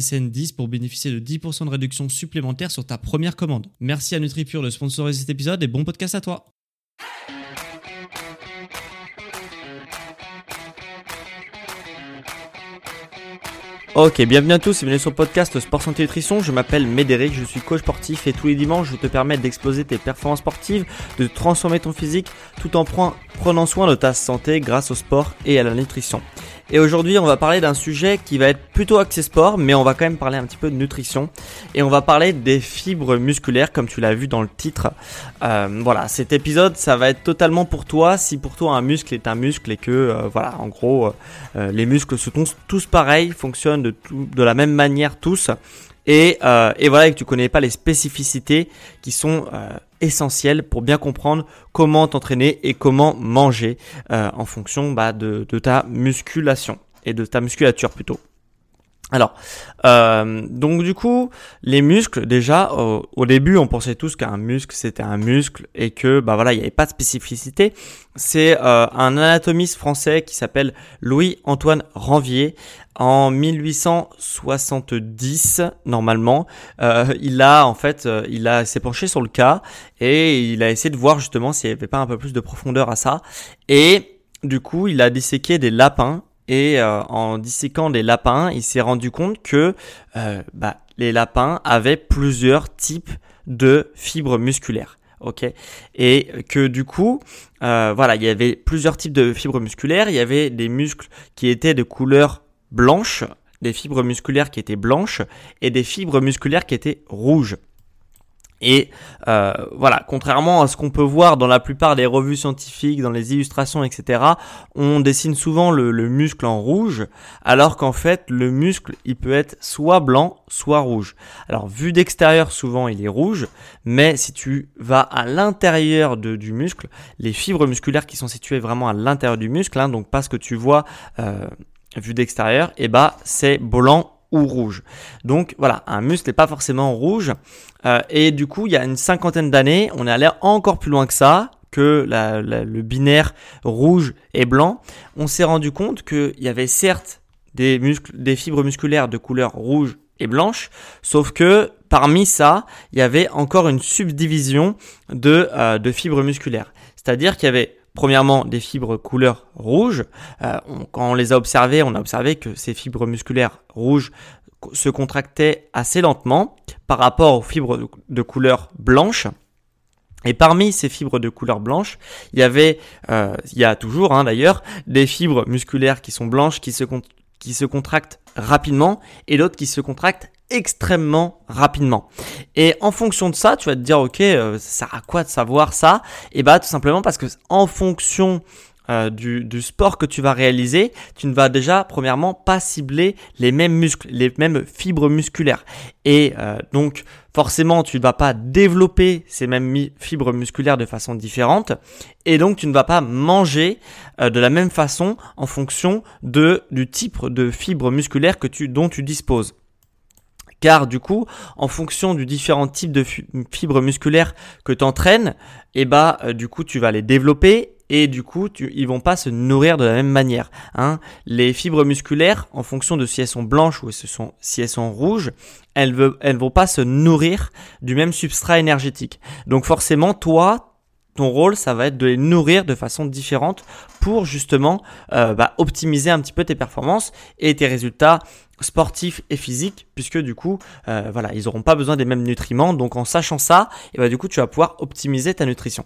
SSN 10 pour bénéficier de 10% de réduction supplémentaire sur ta première commande. Merci à NutriPure de sponsoriser cet épisode et bon podcast à toi. Ok, bienvenue à tous et bienvenue sur le podcast Sport Santé Nutrition. Je m'appelle Médéric, je suis coach sportif et tous les dimanches je te permets d'exploser tes performances sportives, de transformer ton physique tout en prenant soin de ta santé grâce au sport et à la nutrition. Et aujourd'hui, on va parler d'un sujet qui va être plutôt axé sport, mais on va quand même parler un petit peu de nutrition. Et on va parler des fibres musculaires, comme tu l'as vu dans le titre. Euh, voilà, cet épisode, ça va être totalement pour toi. Si pour toi un muscle est un muscle et que, euh, voilà, en gros, euh, les muscles sont tous, pareils, fonctionnent de, de la même manière tous. Et, et, voilà, que tu connais pas les spécificités qui sont essentiel pour bien comprendre comment t'entraîner et comment manger euh, en fonction bah, de, de ta musculation et de ta musculature plutôt. Alors, euh, donc du coup, les muscles, déjà, au, début, on pensait tous qu'un muscle, c'était un muscle et que, bah voilà, il n'y avait pas de spécificité. C'est euh, un anatomiste français qui s'appelle Louis-Antoine Ranvier. En 1870, normalement, euh, il a en fait, il a s'est penché sur le cas et il a essayé de voir justement s'il n'y avait pas un peu plus de profondeur à ça. Et du coup, il a disséqué des lapins et euh, en disséquant des lapins, il s'est rendu compte que euh, bah, les lapins avaient plusieurs types de fibres musculaires. Ok, et que du coup, euh, voilà, il y avait plusieurs types de fibres musculaires. Il y avait des muscles qui étaient de couleur blanche, des fibres musculaires qui étaient blanches et des fibres musculaires qui étaient rouges. Et euh, voilà, contrairement à ce qu'on peut voir dans la plupart des revues scientifiques, dans les illustrations, etc., on dessine souvent le, muscle en rouge, alors qu'en fait le muscle il peut être soit blanc, soit rouge. Alors vu d'extérieur souvent il est rouge, mais si tu vas à l'intérieur du muscle, les fibres musculaires qui sont situées vraiment à l'intérieur du muscle, hein, donc pas ce que tu vois euh, vu d'extérieur, eh bah c'est blanc ou rouge. Donc voilà, un muscle n'est pas forcément rouge. Euh, et du coup, il y a une cinquantaine d'années, on est allé encore plus loin que ça, que le binaire rouge et blanc. On s'est rendu compte qu'il y avait certes des, muscles, des fibres musculaires de couleur rouge et blanche, sauf que parmi ça, il y avait encore une subdivision de, euh, de fibres musculaires. C'est-à-dire qu'il y avait Premièrement, des fibres couleur rouge. Euh, quand on les a observées, on a observé que ces fibres musculaires rouges se contractaient assez lentement par rapport aux fibres de couleur blanche. Et parmi ces fibres de couleur blanche, il y avait, euh, il y a toujours hein, d'ailleurs, des fibres musculaires qui sont blanches, qui se, qui se contractent rapidement, et d'autres qui se contractent extrêmement rapidement. Et en fonction de ça, tu vas te dire, ok, euh, ça sert à quoi de savoir ça? Et bah tout simplement parce que en fonction euh, du, sport que tu vas réaliser, tu ne vas déjà premièrement pas cibler les mêmes muscles, les mêmes fibres musculaires. Et euh, donc forcément tu ne vas pas développer ces mêmes fibres musculaires de façon différente. Et donc tu ne vas pas manger de la même façon en fonction de, du type de fibres musculaires dont tu disposes. Car du coup, en fonction du différent type de fibres musculaires que tu entraînes, et eh bah du coup tu vas les développer et du coup tu, ils vont pas se nourrir de la même manière. Hein. Les fibres musculaires, en fonction de si elles sont blanches ou si elles sont rouges, elles ne vont pas se nourrir du même substrat énergétique. Donc forcément, toi, ton rôle, ça va être de les nourrir de façon différente pour justement euh, bah, optimiser un petit peu tes performances et tes résultats sportifs et physiques, puisque du coup, euh, voilà, ils n'auront pas besoin des mêmes nutriments. Donc en sachant ça, et bah, du coup, tu vas pouvoir optimiser ta nutrition.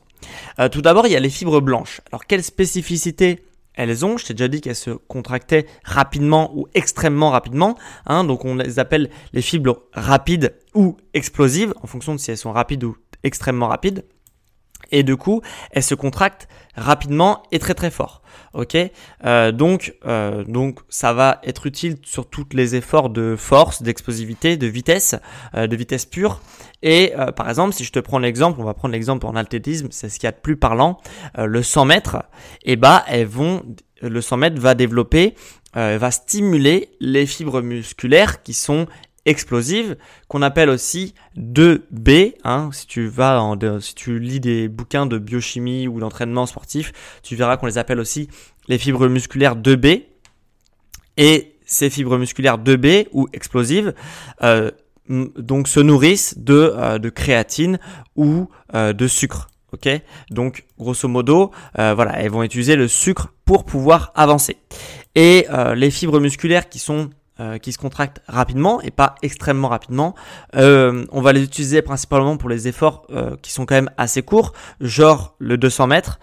Euh, tout d'abord, il y a les fibres blanches. Alors quelle spécificité elles ont? Je t'ai déjà dit qu'elles se contractaient rapidement ou extrêmement rapidement. Hein, donc on les appelle les fibres rapides ou explosives en fonction de si elles sont rapides ou extrêmement rapides et du coup, elle se contracte rapidement et très très fort. Ok, euh, donc euh, donc ça va être utile sur tous les efforts de force, d'explosivité, de vitesse, euh, de vitesse pure. Et par exemple, si je te prends l'exemple, on va prendre l'exemple en athlétisme, c'est ce qu'il y a de plus parlant, le 100 mètres. Et eh bah, elles vont, le 100 mètres va développer, va stimuler les fibres musculaires qui sont explosive qu'on appelle aussi 2B. Hein, si tu lis des bouquins de biochimie ou d'entraînement sportif, tu verras qu'on les appelle aussi les fibres musculaires 2B. Et ces fibres musculaires 2B ou explosives euh, donc se nourrissent de, euh, créatine ou euh, de sucre. Ok, donc grosso modo, voilà, elles vont utiliser le sucre pour pouvoir avancer. Et les fibres musculaires qui sont euh, qui se contractent rapidement et pas extrêmement rapidement. Euh, on va les utiliser principalement pour les efforts euh, qui sont quand même assez courts, genre le 200 mètres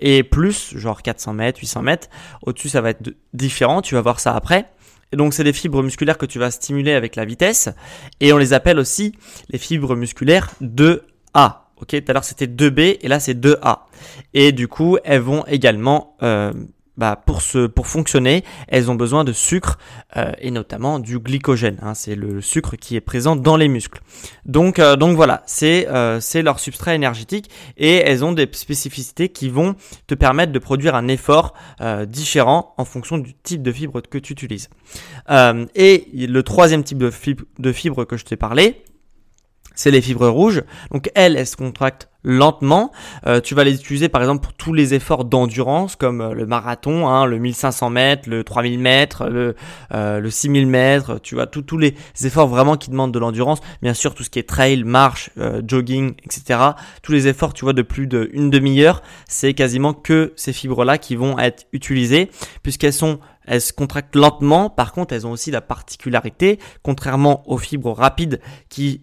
et plus, genre 400 mètres, 800 mètres. Au-dessus, ça va être différent. Tu vas voir ça après. Et donc, c'est des fibres musculaires que tu vas stimuler avec la vitesse. Et on les appelle aussi les fibres musculaires 2A. Ok, tout à l'heure c'était 2B et là c'est 2A. Et du coup, elles vont également bah, pour, fonctionner, elles ont besoin de sucre euh, et notamment du glycogène. Hein, c'est le sucre qui est présent dans les muscles. Donc, euh, voilà, c'est euh, c'est leur substrat énergétique et elles ont des spécificités qui vont te permettre de produire un effort différent en fonction du type de fibre que tu utilises. et le troisième type de fibre que je t'ai parlé, c'est les fibres rouges. Donc elles, elles se contractent lentement. Euh, tu vas les utiliser par exemple pour tous les efforts d'endurance comme euh, le marathon, hein, le 1500 mètres, le 3000 mètres, le, euh, le 6000 mètres. Tu vois tous les efforts vraiment qui demandent de l'endurance. Bien sûr tout ce qui est trail, marche, jogging, etc. Tous les efforts tu vois de plus d'une demi-heure, c'est quasiment que ces fibres là qui vont être utilisées puisqu'elles sont elles se contractent lentement. Par contre, elles ont aussi la particularité, contrairement aux fibres rapides qui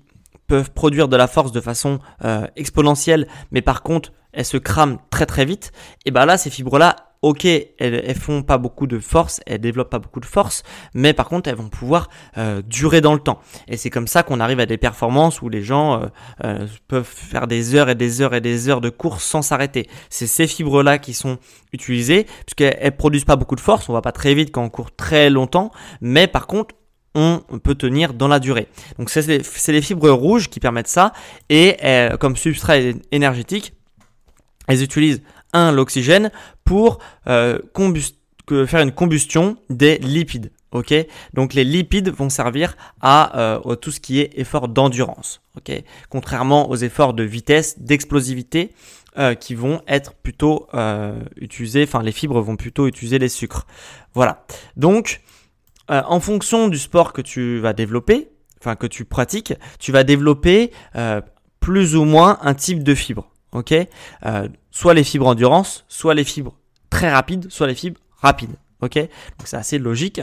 peuvent produire de la force de façon euh, exponentielle, mais par contre elles se crament très très vite, et ben là ces fibres là, ok, elles, elles font pas beaucoup de force, elles développent pas beaucoup de force, mais par contre elles vont pouvoir euh, durer dans le temps. Et c'est comme ça qu'on arrive à des performances où les gens euh, peuvent faire des heures et des heures et des heures de course sans s'arrêter. C'est ces fibres là qui sont utilisées, puisqu'elles produisent pas beaucoup de force, on va pas très vite quand on court très longtemps, mais par contre on peut tenir dans la durée. Donc c'est les, fibres rouges qui permettent ça et euh, comme substrat énergétique, elles utilisent un l'oxygène pour euh, faire une combustion des lipides. Ok, donc les lipides vont servir à euh, tout ce qui est effort d'endurance. Ok, contrairement aux efforts de vitesse, d'explosivité, qui vont être plutôt utilisés. Enfin, les fibres vont plutôt utiliser les sucres. Voilà. Donc euh, en fonction du sport que tu vas développer, enfin que tu pratiques, tu vas développer euh, plus ou moins un type de fibre. Ok? Euh, Soit les fibres endurance, soit les fibres très rapides, soit les fibres rapides. Ok, donc c'est assez logique.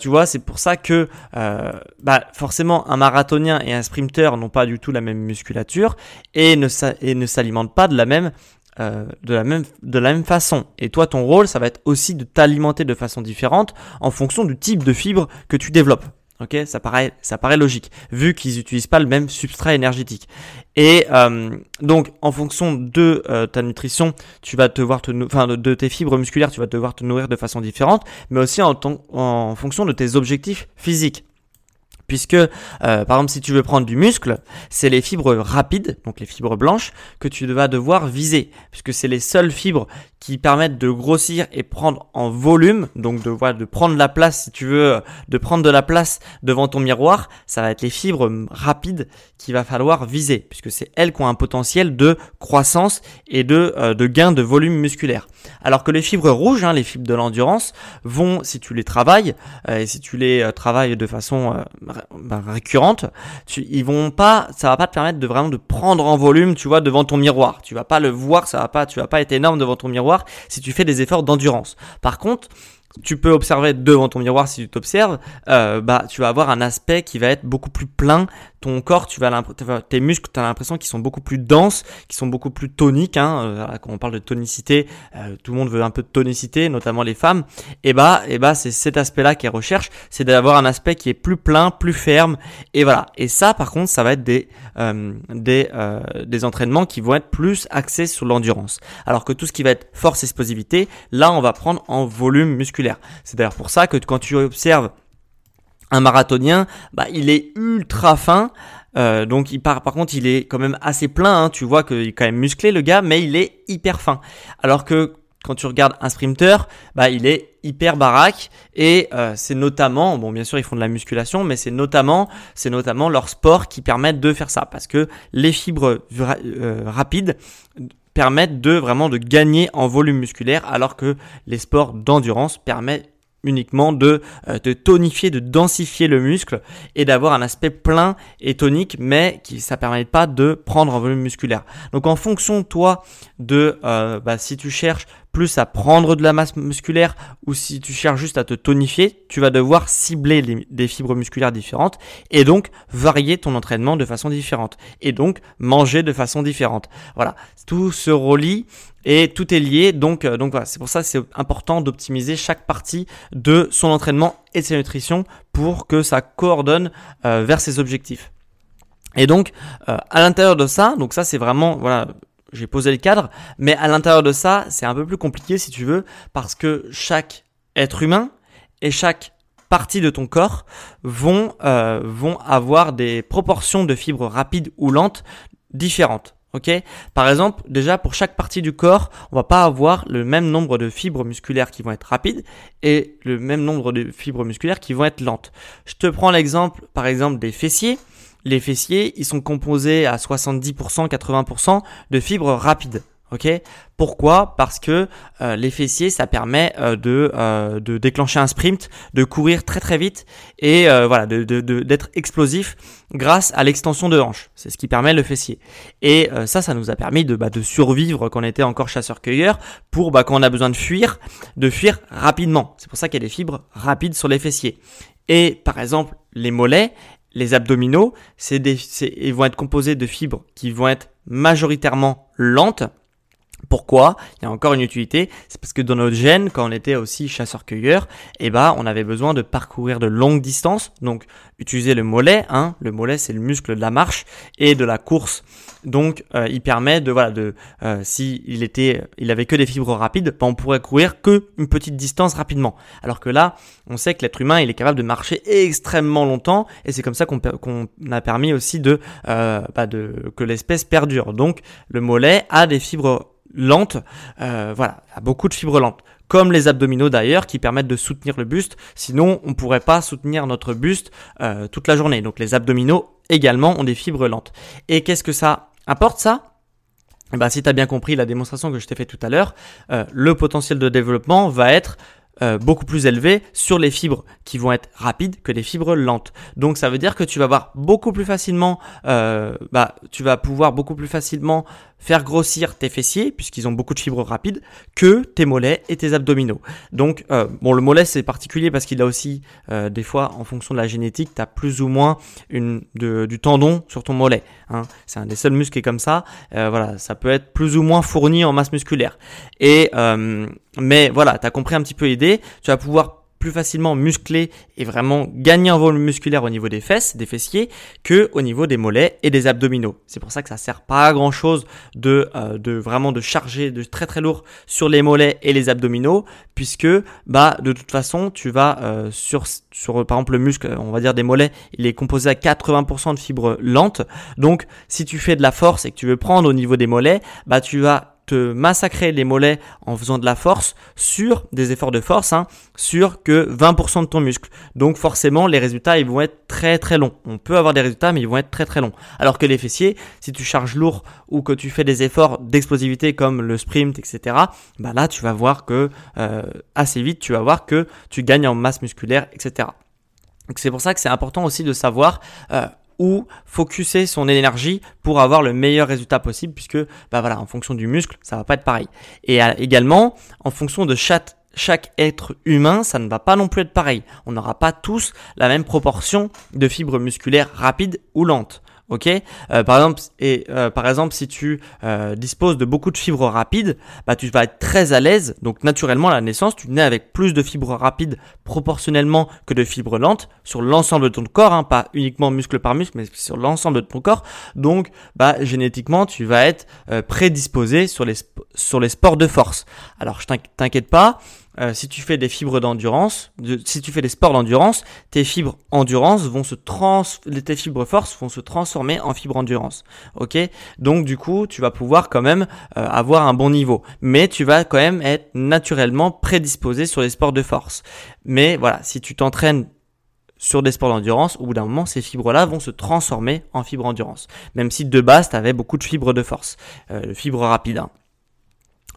tu vois, c'est pour ça que bah, forcément un marathonien et un sprinter n'ont pas du tout la même musculature et ne, et ne s'alimentent pas de la même euh, de, la même, de la même façon. Et toi, ton rôle, ça va être aussi de t'alimenter de façon différente en fonction du type de fibre que tu développes. Ok, ça paraît, ça paraît logique, vu qu'ils n'utilisent pas le même substrat énergétique. Et euh, donc, en fonction de euh, ta nutrition, tu vas te, enfin, de, tes fibres musculaires, tu vas devoir te nourrir de façon différente, mais aussi en fonction de tes objectifs physiques puisque euh, par exemple si tu veux prendre du muscle, c'est les fibres rapides, donc les fibres blanches, que tu vas devoir viser, puisque c'est les seules fibres qui permettent de grossir et prendre en volume, donc de, de prendre la place, si tu veux, de prendre de la place devant ton miroir, ça va être les fibres rapides qu'il va falloir viser, puisque c'est elles qui ont un potentiel de croissance et de, euh, de gain de volume musculaire. Alors que les fibres rouges, hein, les fibres de l'endurance, vont, si tu les travailles, euh, et si tu les travailles de façon bah, récurrentes, tu, ils vont pas, ça va pas te permettre de vraiment de prendre en volume, tu vois, devant ton miroir. Tu vas pas le voir, ça va pas, tu vas pas être énorme devant ton miroir si tu fais des efforts d'endurance. Par contre, tu peux observer devant ton miroir si tu t'observes, euh, bah tu vas avoir un aspect qui va être beaucoup plus plein. Ton corps, tu vas tes muscles, tu as l'impression qu'ils sont beaucoup plus denses, qu'ils sont beaucoup plus toniques. Hein. Euh, quand on parle de tonicité, euh, tout le monde veut un peu de tonicité, notamment les femmes. Et bah, et bah c'est cet aspect-là qu'ils recherchent, c'est d'avoir un aspect qui est plus plein, plus ferme. Et voilà. Et ça, par contre, ça va être des des des entraînements qui vont être plus axés sur l'endurance. Alors que tout ce qui va être force, explosivité, là, on va prendre en volume musculaire c'est d'ailleurs pour ça que quand tu observes un marathonien, bah, il est ultra fin. Euh, donc il par, par contre il est quand même assez plein, hein. tu vois qu'il est quand même musclé le gars, mais il est hyper fin. Alors que quand tu regardes un sprinter, bah il est hyper baraque et euh, c'est notamment, bon bien sûr ils font de la musculation, mais c'est notamment, c'est notamment leur sport qui permettent de faire ça parce que les fibres euh, rapides permettent de vraiment de gagner en volume musculaire alors que les sports d'endurance permettent uniquement de, euh, de tonifier, de densifier le muscle et d'avoir un aspect plein et tonique, mais qui ça permet pas de prendre un volume musculaire. Donc en fonction toi de euh, bah, si tu cherches plus à prendre de la masse musculaire ou si tu cherches juste à te tonifier, tu vas devoir cibler des fibres musculaires différentes et donc varier ton entraînement de façon différente et donc manger de façon différente. Voilà, tout se relie et tout est lié. Donc, euh, donc voilà, c'est pour ça c'est important d'optimiser chaque partie de son entraînement et de sa nutrition pour que ça coordonne euh, vers ses objectifs. Et donc, euh, à l'intérieur de ça, donc ça c'est vraiment, voilà, j'ai posé le cadre, mais à l'intérieur de ça, c'est un peu plus compliqué si tu veux, parce que chaque être humain et chaque partie de ton corps vont, euh, vont avoir des proportions de fibres rapides ou lentes différentes. Ok? Par exemple, déjà pour chaque partie du corps, on va pas avoir le même nombre de fibres musculaires qui vont être rapides et le même nombre de fibres musculaires qui vont être lentes. Je te prends l'exemple, par exemple, des fessiers les fessiers, ils sont composés à 70%, 80% de fibres rapides. Ok? Pourquoi? Parce que euh, les fessiers, ça permet euh, de, euh, de déclencher un sprint, de courir très très vite et voilà, d'être explosif grâce à l'extension de hanche. C'est ce qui permet le fessier. Et ça, ça nous a permis de, bah, de survivre quand on était encore chasseur-cueilleur pour bah, quand on a besoin de fuir, de fuir rapidement. C'est pour ça qu'il y a des fibres rapides sur les fessiers. Et par exemple, les mollets, les abdominaux, c'est ils vont être composés de fibres qui vont être majoritairement lentes. Pourquoi Il y a encore une utilité, c'est parce que dans notre gène, quand on était aussi chasseur-cueilleur, eh ben, on avait besoin de parcourir de longues distances, donc utiliser le mollet, hein. le mollet c'est le muscle de la marche et de la course donc, euh, il permet de voilà de euh, si il était, il avait que des fibres rapides, ben, on pourrait courir que une petite distance rapidement. Alors que là, on sait que l'être humain, il est capable de marcher extrêmement longtemps, et c'est comme ça qu'on a permis aussi de, euh, bah, de que l'espèce perdure. Donc, le mollet a des fibres lentes, euh, voilà, beaucoup de fibres lentes comme les abdominaux d'ailleurs, qui permettent de soutenir le buste. Sinon, on ne pourrait pas soutenir notre buste euh, toute la journée. Donc les abdominaux également ont des fibres lentes. Et qu'est-ce que ça Apporte ça? Bah, si tu as bien compris la démonstration que je t'ai fait tout à l'heure, euh, le potentiel de développement va être beaucoup plus élevé sur les fibres qui vont être rapides que les fibres lentes. Donc ça veut dire que tu vas avoir beaucoup plus facilement, bah, tu vas pouvoir beaucoup plus facilement faire grossir tes fessiers, puisqu'ils ont beaucoup de fibres rapides, que tes mollets et tes abdominaux. Donc, euh, bon, le mollet, c'est particulier parce qu'il a aussi, euh, des fois, en fonction de la génétique, tu as plus ou moins du tendon sur ton mollet. Hein. C'est un des seuls muscles qui est comme ça. Euh, voilà, ça peut être plus ou moins fourni en masse musculaire. Et, mais voilà, tu compris un petit peu l'idée. Tu vas pouvoir plus facilement muscler et vraiment gagner en volume musculaire au niveau des fesses, des fessiers, que au niveau des mollets et des abdominaux. C'est pour ça que ça sert pas à grand chose de, euh, de vraiment de charger de très très lourd sur les mollets et les abdominaux, puisque bah de toute façon tu vas euh, sur sur par exemple le muscle, on va dire des mollets, il est composé à 80% de fibres lentes. Donc si tu fais de la force et que tu veux prendre au niveau des mollets, bah tu vas massacrer les mollets en faisant de la force sur des efforts de force, hein, sur que 20% de ton muscle. Donc forcément, les résultats, ils vont être très très longs. On peut avoir des résultats, mais ils vont être très très longs. Alors que les fessiers, si tu charges lourd ou que tu fais des efforts d'explosivité comme le sprint, etc., bah là, tu vas voir que euh, assez vite, tu vas voir que tu gagnes en masse musculaire, etc. c'est pour ça que c'est important aussi de savoir euh, où focuser son énergie pour avoir le meilleur résultat possible puisque bah voilà en fonction du muscle ça va pas être pareil et également en fonction de chaque chaque être humain, ça ne va pas non plus être pareil. On n'aura pas tous la même proportion de fibres musculaires rapides ou lentes. Ok, euh, par exemple, et euh, par exemple, si tu euh, disposes de beaucoup de fibres rapides, bah tu vas être très à l'aise. Donc naturellement, à la naissance, tu nais avec plus de fibres rapides proportionnellement que de fibres lentes sur l'ensemble de ton corps, hein, pas uniquement muscle par muscle, mais sur l'ensemble de ton corps. Donc, bah génétiquement, tu vas être prédisposé sur les sur les sports de force. Alors, je t'inquiète pas. Euh, si tu fais des fibres d'endurance, si tu fais des sports d'endurance, tes fibres endurance vont se trans, tes fibres force vont se transformer en fibres endurance. Ok? Donc du coup, tu vas pouvoir quand même euh, avoir un bon niveau, mais tu vas quand même être naturellement prédisposé sur les sports de force. Mais voilà, si tu t'entraînes sur des sports d'endurance, au bout d'un moment, ces fibres-là vont se transformer en fibres endurance. Même si de base, tu avais beaucoup de fibres de force, euh, fibres rapides. Hein.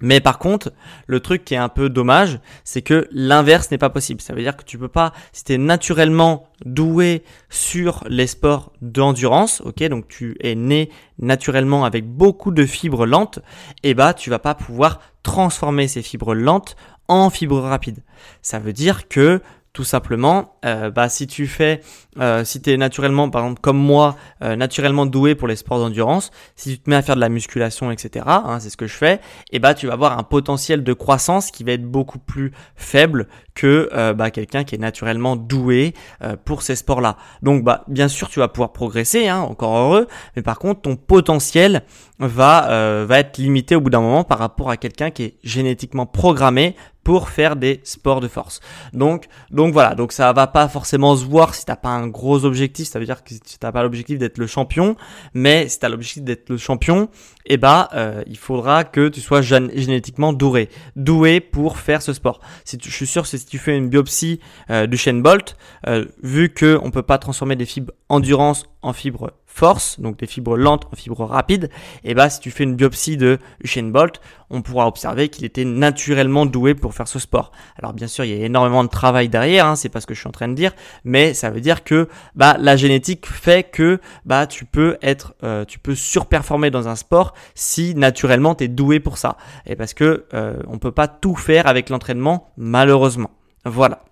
Mais par contre, le truc qui est un peu dommage, c'est que l'inverse n'est pas possible. Ça veut dire que tu peux pas, si tu es naturellement doué sur les sports d'endurance, ok, donc tu es né naturellement avec beaucoup de fibres lentes, et eh bah tu vas pas pouvoir transformer ces fibres lentes en fibres rapides. Ça veut dire que tout simplement, euh, bah, si tu fais, euh, si tu es naturellement, par exemple comme moi, euh, naturellement doué pour les sports d'endurance, si tu te mets à faire de la musculation, etc., hein, c'est ce que je fais, et bah tu vas avoir un potentiel de croissance qui va être beaucoup plus faible que euh, bah, quelqu'un qui est naturellement doué euh, pour ces sports-là. Donc bah bien sûr tu vas pouvoir progresser, hein, encore heureux, mais par contre ton potentiel va va être limité au bout d'un moment par rapport à quelqu'un qui est génétiquement programmé pour faire des sports de force. Donc, donc voilà, donc ça va pas forcément se voir si t'as pas un gros objectif, ça veut dire que si t'as pas l'objectif d'être le champion, mais si t'as l'objectif d'être le champion, eh bah euh, il faudra que tu sois génétiquement doué, doué pour faire ce sport. Si tu, je suis sûr que si tu fais une biopsie euh, du Bolt, euh, vu que on peut pas transformer des fibres endurance en fibres force, donc des fibres lentes en fibres rapides, et bah si tu fais une biopsie de Usain Bolt, on pourra observer qu'il était naturellement doué pour faire ce sport. Alors bien sûr, il y a énormément de travail derrière, hein, c'est pas ce que je suis en train de dire, mais ça veut dire que bah la génétique fait que bah tu peux être, euh, tu peux surperformer dans un sport si naturellement tu doué pour ça. Et parce que euh, on peut pas tout faire avec l'entraînement, malheureusement. Voilà.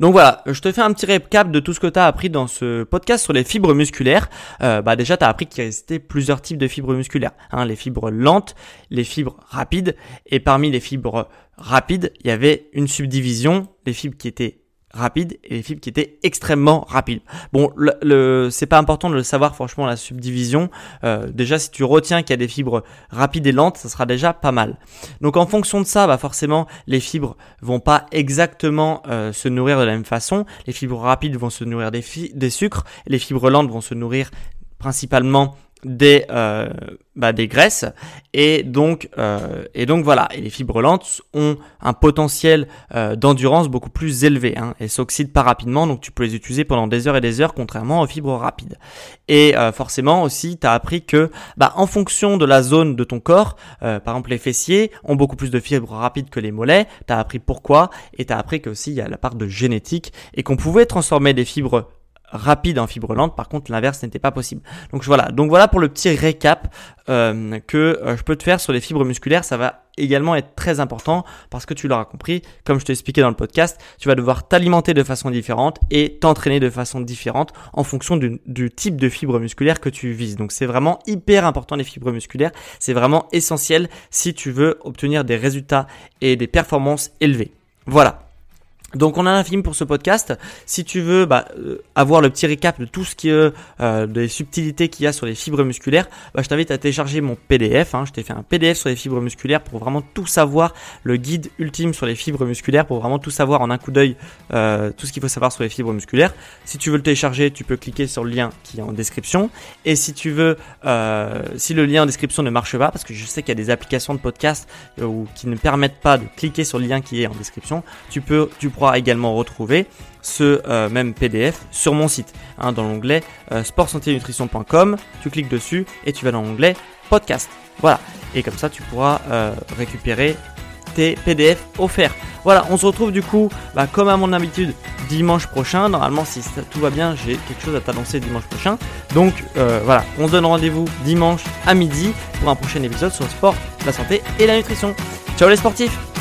Donc voilà, je te fais un petit récap de tout ce que tu as appris dans ce podcast sur les fibres musculaires. Euh, bah déjà, tu as appris qu'il existait plusieurs types de fibres musculaires. Hein, les fibres lentes, les fibres rapides. Et parmi les fibres rapides, il y avait une subdivision, les fibres qui étaient rapide et les fibres qui étaient extrêmement rapides. Bon, le, c'est pas important de le savoir franchement la subdivision. Euh, déjà, si tu retiens qu'il y a des fibres rapides et lentes, ça sera déjà pas mal. Donc en fonction de ça, bah forcément, les fibres vont pas exactement euh, se nourrir de la même façon. Les fibres rapides vont se nourrir des, des sucres, les fibres lentes vont se nourrir principalement des, euh, bah, des graisses. Et donc euh, et donc voilà. Et les fibres lentes ont un potentiel euh, d'endurance beaucoup plus élevé hein, et s'oxydent pas rapidement. Donc tu peux les utiliser pendant des heures et des heures contrairement aux fibres rapides. Et euh, forcément aussi tu as appris que bah, en fonction de la zone de ton corps euh, par exemple les fessiers ont beaucoup plus de fibres rapides que les mollets. Tu as appris pourquoi. Et tu as appris que aussi il y a la part de génétique et qu'on pouvait transformer des fibres rapide en fibre lente. Par contre, l'inverse n'était pas possible. Donc voilà. Donc voilà pour le petit récap euh, que euh, je peux te faire sur les fibres musculaires. Ça va également être très important parce que tu l'auras compris, comme je t'ai expliqué dans le podcast, tu vas devoir t'alimenter de façon différente et t'entraîner de façon différente en fonction du, du type de fibre musculaire que tu vises. Donc c'est vraiment hyper important les fibres musculaires. C'est vraiment essentiel si tu veux obtenir des résultats et des performances élevées. Voilà. Donc on a un film pour ce podcast. Si tu veux bah, euh, avoir le petit récap de tout ce qui est euh, des subtilités qu'il y a sur les fibres musculaires, bah, je t'invite à télécharger mon PDF. Hein. Je t'ai fait un PDF sur les fibres musculaires pour vraiment tout savoir, le guide ultime sur les fibres musculaires pour vraiment tout savoir en un coup d'œil, euh, tout ce qu'il faut savoir sur les fibres musculaires. Si tu veux le télécharger, tu peux cliquer sur le lien qui est en description. Et si tu veux, si le lien en description ne marche pas, parce que je sais qu'il y a des applications de podcast qui ne permettent pas de cliquer sur le lien qui est en description, tu peux, tu pourras également retrouver ce euh, même PDF sur mon site, hein, dans l'onglet euh, nutrition.com. Tu cliques dessus et tu vas dans l'onglet podcast. Voilà. Et comme ça, tu pourras euh, récupérer tes PDF offerts. Voilà, on se retrouve du coup, bah, comme à mon habitude, dimanche prochain. Normalement, si tout va bien, j'ai quelque chose à t'annoncer dimanche prochain. Donc euh, voilà, on se donne rendez-vous dimanche à midi pour un prochain épisode sur le sport, la santé et la nutrition. Ciao les sportifs